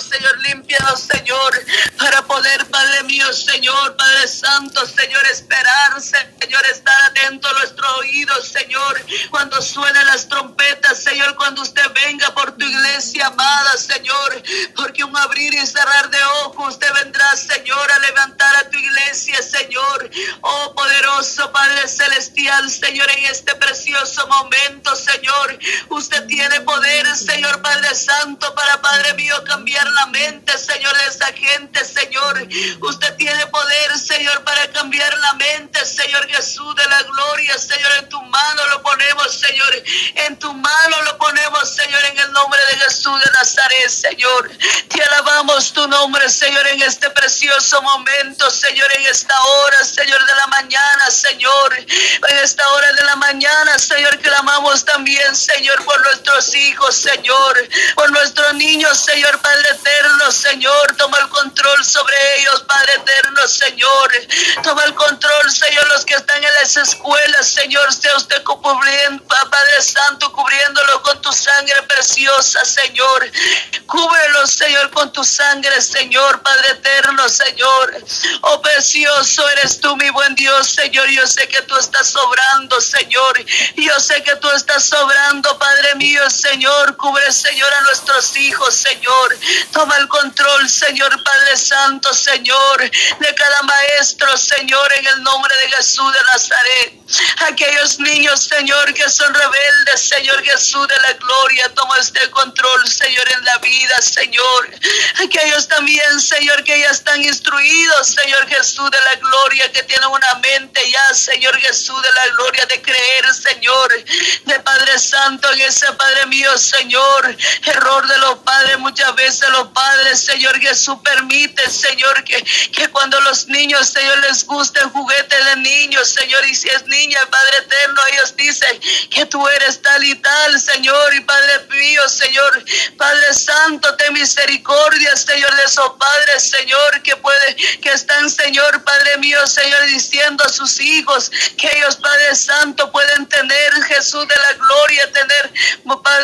Señor, límpianos, Señor, para poder, Padre mío, Señor, Padre Santo, Señor, esperarse, Señor, estar atento a nuestro oído, Señor, cuando suenen las trompetas, Señor, cuando usted venga por tu iglesia amada, Señor, porque un abrir y cerrar de ojos, usted vendrá, Señor, a levantar a tu iglesia, Señor, oh poderoso Padre Celestial, Señor, en este precioso momento, Señor, usted tiene poder, Señor Padre Santo, para Padre mío cambiar la mente, Señor, de esa gente, Señor, usted tiene poder, Señor, para cambiar la mente, Señor Jesús de la gloria, Señor, en tu mano lo ponemos, Señor, en tu mano lo ponemos, Señor, en el nombre de Jesús de Nazaret, Señor, te alabamos tu nombre, Señor, en este precioso momento, Señor, en esta hora, Señor, de la mañana, Señor, en esta hora de la mañana, Señor, clamamos también, Señor, por nuestros hijos, Señor, por nuestros niños, Señor, Padre eterno, Señor, toma el control sobre ellos, Padre eterno, Señor, toma el control, Señor, los que están en las escuelas, Señor, sea usted cubriendo, Padre Santo, cubriéndolo con tu sangre preciosa, Señor, cúbrelo, Señor, con tu sangre, Señor, Padre eterno, Señor, oh precioso eres tú, mi buen Dios, Señor, yo sé que tú estás sobrando, Señor, yo sé que tú estás sobrando, Padre mío, Señor, cubre, Señor, a nuestros hijos, Señor, toma el control, Señor, Padre Santo, Señor, de cada maestro, Señor, en el nombre de Jesús de Nazaret. Aquellos niños, Señor, que son rebeldes, Señor Jesús de la gloria, toma este control, Señor, en la vida, Señor. Aquellos también, Señor, que ya están instruidos, Señor Jesús de la gloria, que tienen una mente ya, Señor Jesús de la gloria, de creer, Señor, de Padre Santo, en ese Padre mío, Señor, error de los padres, muchas veces los padres, Señor Jesús, permite, Señor, que, que cuando los niños, Señor, les gusten juguetes de niños, Señor, y si es niña, Padre eterno, ellos dicen que tú eres tal y tal, Señor, y Padre mío, Señor, Padre Santo, ten misericordia, Señor, de esos padres, Señor, que puede, que están, Señor, Padre mío, Señor, diciendo a sus hijos que ellos, Padre Santo, pueden tener Jesús de la gloria, tener,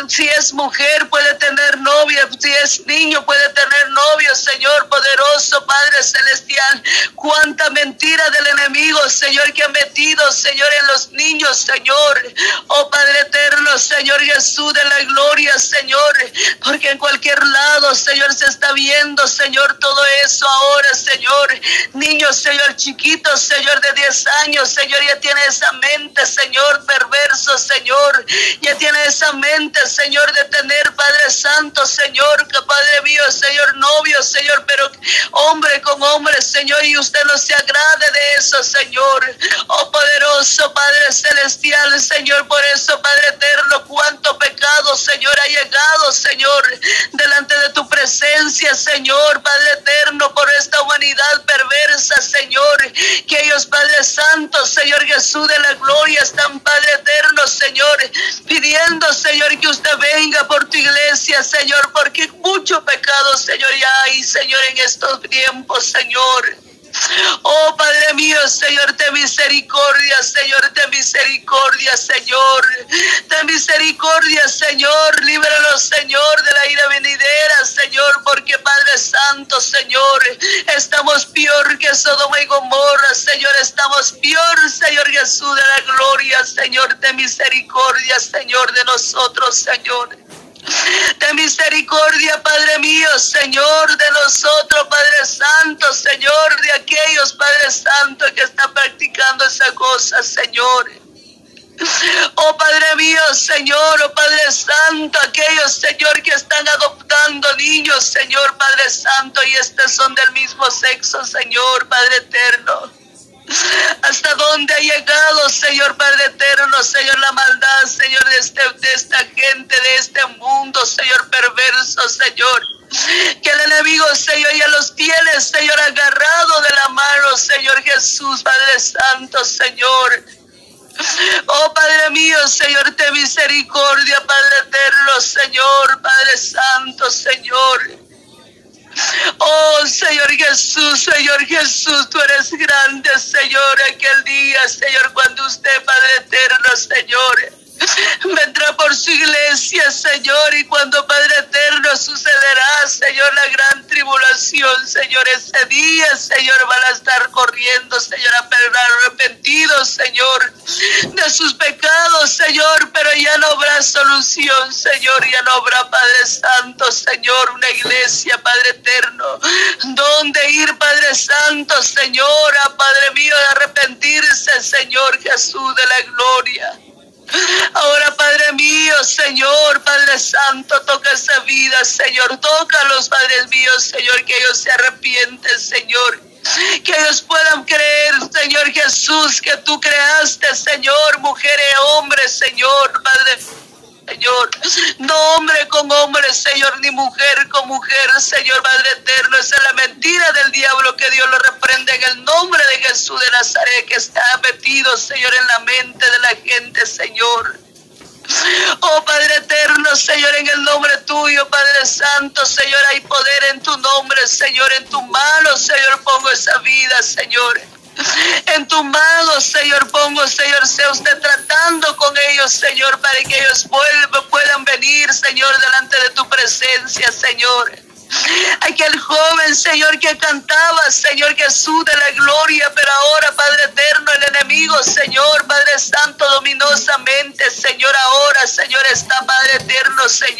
si es mujer, puede tener novia, si es niño, puede tener novio, Señor, poderoso, Padre celestial, cuánta mentira del enemigo, Señor, que ha metido, Señor, en los niños, Señor, oh Padre eterno, Señor Jesús de la gloria, Señor, porque en cualquier lado, Señor, se está viendo, Señor, todo eso ahora, Señor, niños, Señor, chiquitos, Señor, de 10 años, Señor, ya tiene esa mente, Señor, perverso, Señor, ya tiene esa mente, Señor, de tener, Padre Santo, Señor, que Padre mío, Señor, novio, Señor, pero hombre con hombre, Señor, y usted no se agrade de eso, Señor, oh poderoso Padre celestial, Señor, por eso, Padre eterno, cuánto pecado, Señor, ha llegado, Señor, delante de tu presencia, Señor, Padre eterno, por esta humanidad perversa, Señor, que ellos, Padre Santo, Señor Jesús de la gloria, están, Padre eterno, Señor, pidiendo, Señor, que usted venga por tu iglesia, Señor, porque mucho pecado, Señor, ya hay, Señor, en estos tiempos, Señor. Oh Padre mío, Señor, ten misericordia, Señor, ten misericordia, Señor. Ten misericordia, Señor. Líbranos, Señor, de la ira venidera, Señor, porque Padre Santo, Señor, estamos peor que Sodoma y Gomorra, Señor, estamos peor, Señor Jesús de la gloria, Señor, ten misericordia, Señor, de nosotros, Señor. Ten misericordia, Padre mío, Señor, de nosotros, Padre Santo, Señor, de aquellos, Padre Santo, que están practicando esa cosa, Señor. Oh Padre mío, Señor, oh Padre Santo, aquellos, Señor, que están adoptando niños, Señor, Padre Santo, y estos son del mismo sexo, Señor, Padre eterno. ¿Hasta dónde ha llegado, Señor Padre eterno, Señor, la maldad, Señor, de, este, de esta gente, de este mundo, Señor perverso, Señor? Que el enemigo, Señor, ya los tiene, Señor, agarrado de la mano, Señor Jesús, Padre Santo, Señor. Oh Padre mío, Señor, te misericordia, Padre eterno, Señor, Padre Santo, Señor. Oh Señor Jesús, Señor Jesús, tú eres grande, Señor, aquel día, Señor, cuando usted, Padre eterno, Señor, vendrá por su iglesia, Señor, y cuando Padre eterno sucederá, Señor, la gran Señor, ese día, Señor, van a estar corriendo, Señor, a arrepentidos, Señor, de sus pecados, Señor, pero ya no habrá solución, Señor, ya no habrá Padre Santo, Señor, una iglesia, Padre eterno, donde ir, Padre Santo, Señora, Padre mío, de arrepentirse, Señor Jesús de la gloria. Ahora, Padre mío, Señor, Padre Santo, toca esa vida, Señor. Toca a los padres míos, Señor, que ellos se arrepienten, Señor. Que ellos puedan creer, Señor Jesús, que tú creaste, Señor, mujer y hombre, Señor, Padre Señor. No hombre con hombre, Señor, ni mujer con mujer, Señor Padre eterno. Esa es la mentira del diablo que Dios lo reprende en el nombre de Jesús de Nazaret, que está metido, Señor, en la mente de la gente, Señor. Oh Padre eterno, Señor, en el nombre tuyo, Padre Santo, Señor, hay poder en tu nombre, Señor, en tu mano, Señor, pongo esa vida, Señor. En tu mano, Señor, pongo, Señor, sea usted tratando con ellos, Señor, para que ellos vuelvan, puedan venir, Señor, delante de tu presencia, Señor. Aquel joven, Señor, que cantaba, Señor Jesús de la gloria, pero ahora, Padre eterno, el enemigo, Señor, Padre Santo, dominosamente, Señor, ahora, Señor, está, Padre eterno, Señor.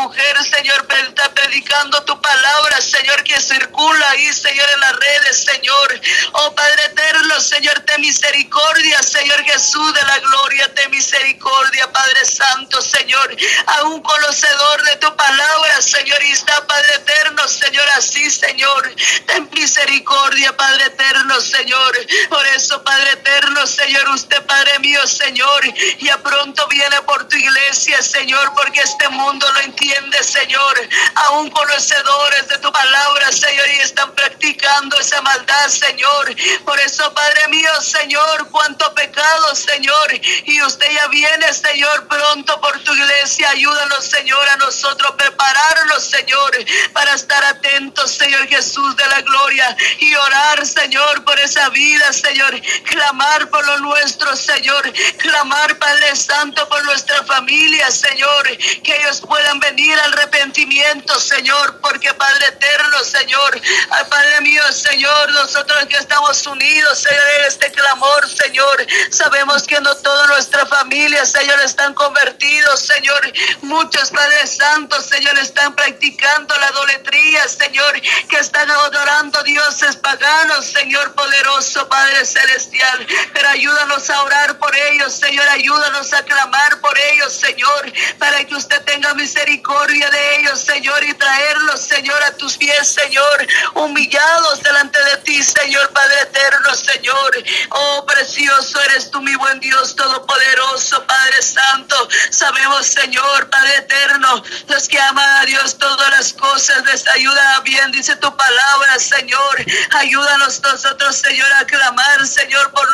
Mujer Señor, está predicando tu palabra, Señor, que circula ahí, Señor, en las redes, Señor. Oh Padre eterno, Señor, ten misericordia, Señor Jesús de la gloria, ten misericordia, Padre Santo, Señor, a un conocedor de tu palabra, Señor, y está, Padre eterno, Señor, así, Señor, ten misericordia, Padre eterno, Señor. Por eso, Padre eterno, Señor, usted, Padre mío, Señor, ya pronto viene por tu iglesia, Señor, porque este mundo lo entiende Señor, aún conocedores de tu palabra, Señor, y están practicando esa maldad, Señor. Por eso, Padre mío, Señor, cuánto pecado, Señor, y usted ya viene, Señor, pronto por tu iglesia. Ayúdanos, Señor, a nosotros prepararnos, Señor, para estar atentos, Señor Jesús de la gloria, y orar, Señor, por esa vida, Señor, clamar por lo nuestro, Señor, clamar, Padre Santo, por nuestra familia, Señor, que ellos puedan venir al arrepentimiento, Señor, porque Padre eterno, Señor, Padre mío, Señor, nosotros que estamos unidos, Señor, en este clamor, Señor, sabemos que no toda nuestra familia, Señor, están convertidos, Señor, muchos Padres Santos, Señor, están practicando la idolatría, Señor, que están adorando dioses paganos, Señor poderoso, Padre celestial, pero ayúdanos a orar por ellos, Señor, ayúdanos a clamar por ellos, Señor, para que usted tenga misericordia de ellos, Señor, y traerlos, Señor, a tus pies, Señor, humillados delante de ti, Señor, Padre eterno, Señor. Oh, precioso eres tú, mi buen Dios Todopoderoso, Padre Santo. Sabemos, Señor, Padre eterno, los que aman a Dios, todas las cosas les ayuda bien, dice tu palabra, Señor. Ayúdanos nosotros, Señor, a clamar, Señor, por,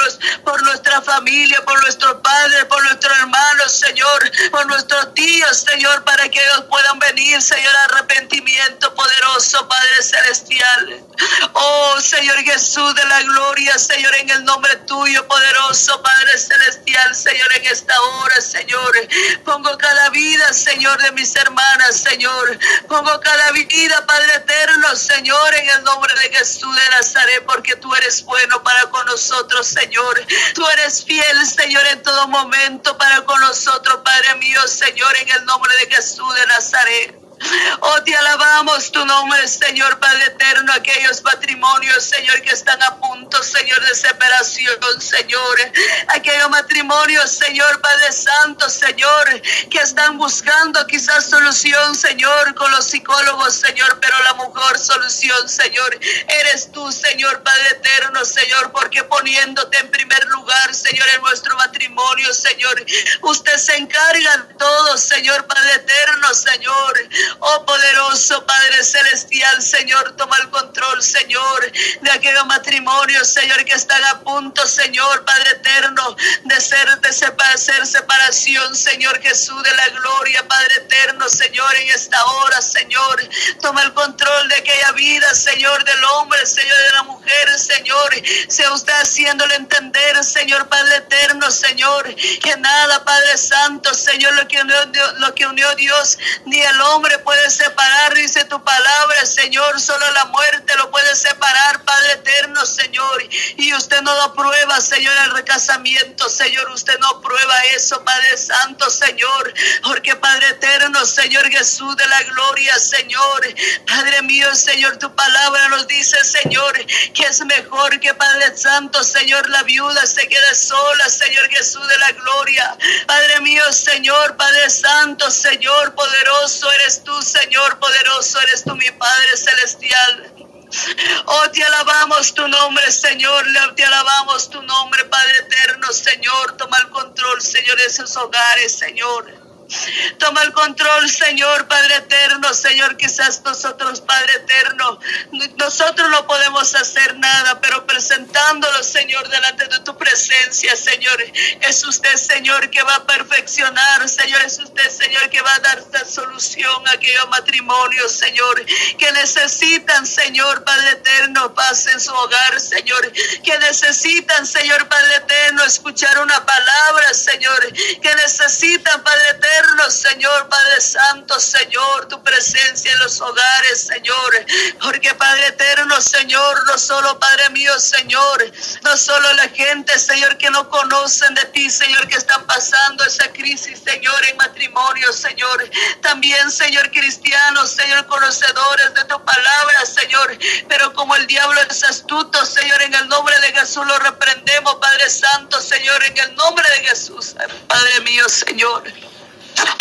por nuestra familia, por nuestro Padre, por nuestros hermanos, Señor, por nuestros tíos Señor, para que ellos puedan venir, Señor, arrepentimiento poderoso, Padre Celestial. Oh, Señor Jesús de la gloria, Señor, en el nombre tuyo, poderoso, Padre Celestial, Señor, en esta hora, Señor. Pongo cada vida, Señor, de mis hermanas, Señor. Pongo cada vida, Padre eterno, Señor, en el nombre de Jesús de Nazaret, porque tú eres bueno para con nosotros, Señor. Tú eres fiel, Señor, en todo momento para con nosotros, Padre mío, Señor, en el nombre de Jesús de Nazaret. Oh, te alabamos tu nombre, Señor Padre eterno, aquellos matrimonios, Señor, que están a punto, Señor, de separación, Señor. Aquellos matrimonios, Señor Padre Santo, Señor, que están buscando quizás solución, Señor, con los psicólogos, Señor, pero la mejor solución, Señor, eres tú, Señor Padre eterno, Señor, porque poniéndote en primer lugar, Señor, en nuestro matrimonio, Señor, usted se encarga de todo, Señor Padre eterno, Señor. Oh poderoso Padre Celestial, Señor, toma el control, Señor, de aquellos matrimonios, Señor, que están a punto, Señor, Padre eterno, de ser, de ser separación, Señor Jesús de la gloria, Padre eterno, Señor, en esta hora, Señor, toma el control de aquella vida, Señor, del hombre, Señor, de la mujer, Señor, sea usted haciéndole entender, Señor, Padre eterno, Señor, que nada, Padre Santo, Señor, lo que unió, lo que unió Dios, ni el hombre puede separar, dice tu palabra, Señor. Solo la muerte lo puede separar, Padre eterno, Señor. Y usted no lo prueba, Señor, el recasamiento, Señor. Usted no prueba eso, Padre Santo, Señor. Porque Padre eterno, Señor Jesús de la gloria, Señor. Padre mío, Señor, tu palabra nos dice, Señor, que es mejor que Padre Santo, Señor, la viuda se quede sola, Señor Jesús de la gloria. Padre mío, Señor, Padre Santo, Señor poderoso, eres Señor poderoso, eres tú, mi Padre celestial. Oh, te alabamos tu nombre, Señor. Te alabamos tu nombre, Padre eterno, Señor. Toma el control, Señor, de esos hogares, Señor. Toma el control, Señor, Padre eterno, Señor, quizás nosotros, Padre eterno, nosotros no podemos hacer nada, pero presentándolo, Señor, delante de tu presencia, Señor, es usted, Señor, que va a perfeccionar, Señor, es usted, Señor, que va a dar esta solución a aquellos matrimonios, Señor, que necesitan, Señor, Padre eterno, paz en su hogar, Señor, que necesitan, Señor, Padre eterno, escuchar una palabra, Señor, que necesitan, Padre eterno, Señor Padre Santo, Señor, tu presencia en los hogares, Señor. Porque Padre eterno, Señor, no solo Padre mío, Señor, no solo la gente, Señor, que no conocen de ti, Señor, que están pasando esa crisis, Señor, en matrimonio, Señor. También, Señor, cristianos, Señor, conocedores de tu palabra, Señor. Pero como el diablo es astuto, Señor, en el nombre de Jesús lo reprendemos, Padre Santo, Señor, en el nombre de Jesús, Padre mío, Señor.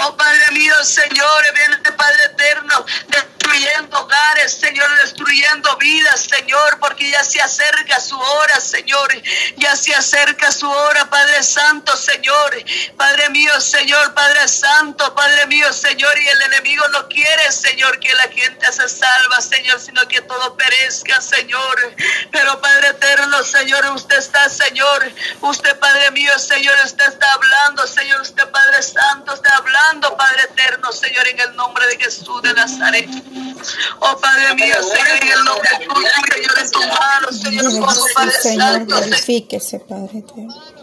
Oh Padre mío, Señor, viene Padre eterno, destruyendo hogares, Señor, destruyendo vidas, Señor, porque ya se acerca su hora, Señor, ya se acerca su hora, Padre Santo, Señor, Padre mío, Señor, Padre Santo, Padre mío, Señor, y el enemigo no quiere, Señor, que la gente se salva, Señor, sino que todo perezca, Señor, pero Padre eterno, Señor, usted está, Señor, usted, Padre mío, Señor, usted está hablando, Señor, usted, Padre Santo, está hablando, Padre eterno, Señor, en el nombre de Jesús de Nazaret. Oh Padre mío, Señor, en el nombre Jesús, Señor, en tus manos, Señor, Padre Señor, glorifíquese, Padre eterno.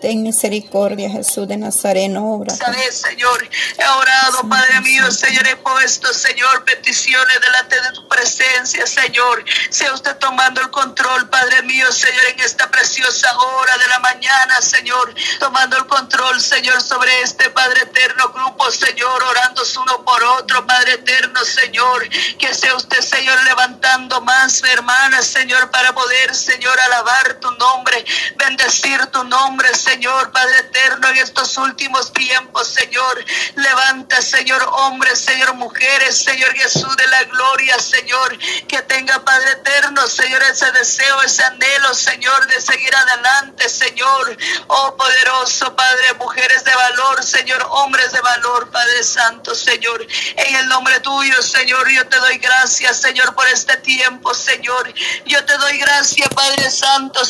Ten misericordia, Jesús de Nazareno, obra. Señor, he orado, Padre mío, Señor, he puesto, Señor, peticiones delante de tu presencia, Señor. Sea usted tomando el control, Padre mío, Señor, en esta preciosa hora de la mañana, Señor. Tomando el control, Señor, sobre este Padre eterno grupo, Señor, orando uno por otro, Padre eterno, Señor. Que sea usted, Señor, levantando más hermanas, Señor, para poder, Señor, alabar tu nombre, bendecir tu nombre, Señor Señor, Padre eterno, en estos últimos tiempos, Señor. Levanta, Señor, hombres, Señor, mujeres, Señor Jesús de la gloria, Señor. Que tenga, Padre eterno, Señor, ese deseo, ese anhelo, Señor, de seguir adelante, Señor. Oh, poderoso, Padre, mujeres de valor, Señor, hombres de valor, Padre Santo, Señor. En el nombre tuyo, Señor, yo te doy gracias, Señor, por este tiempo, Señor. Yo te doy gracias, Padre Santo, Señor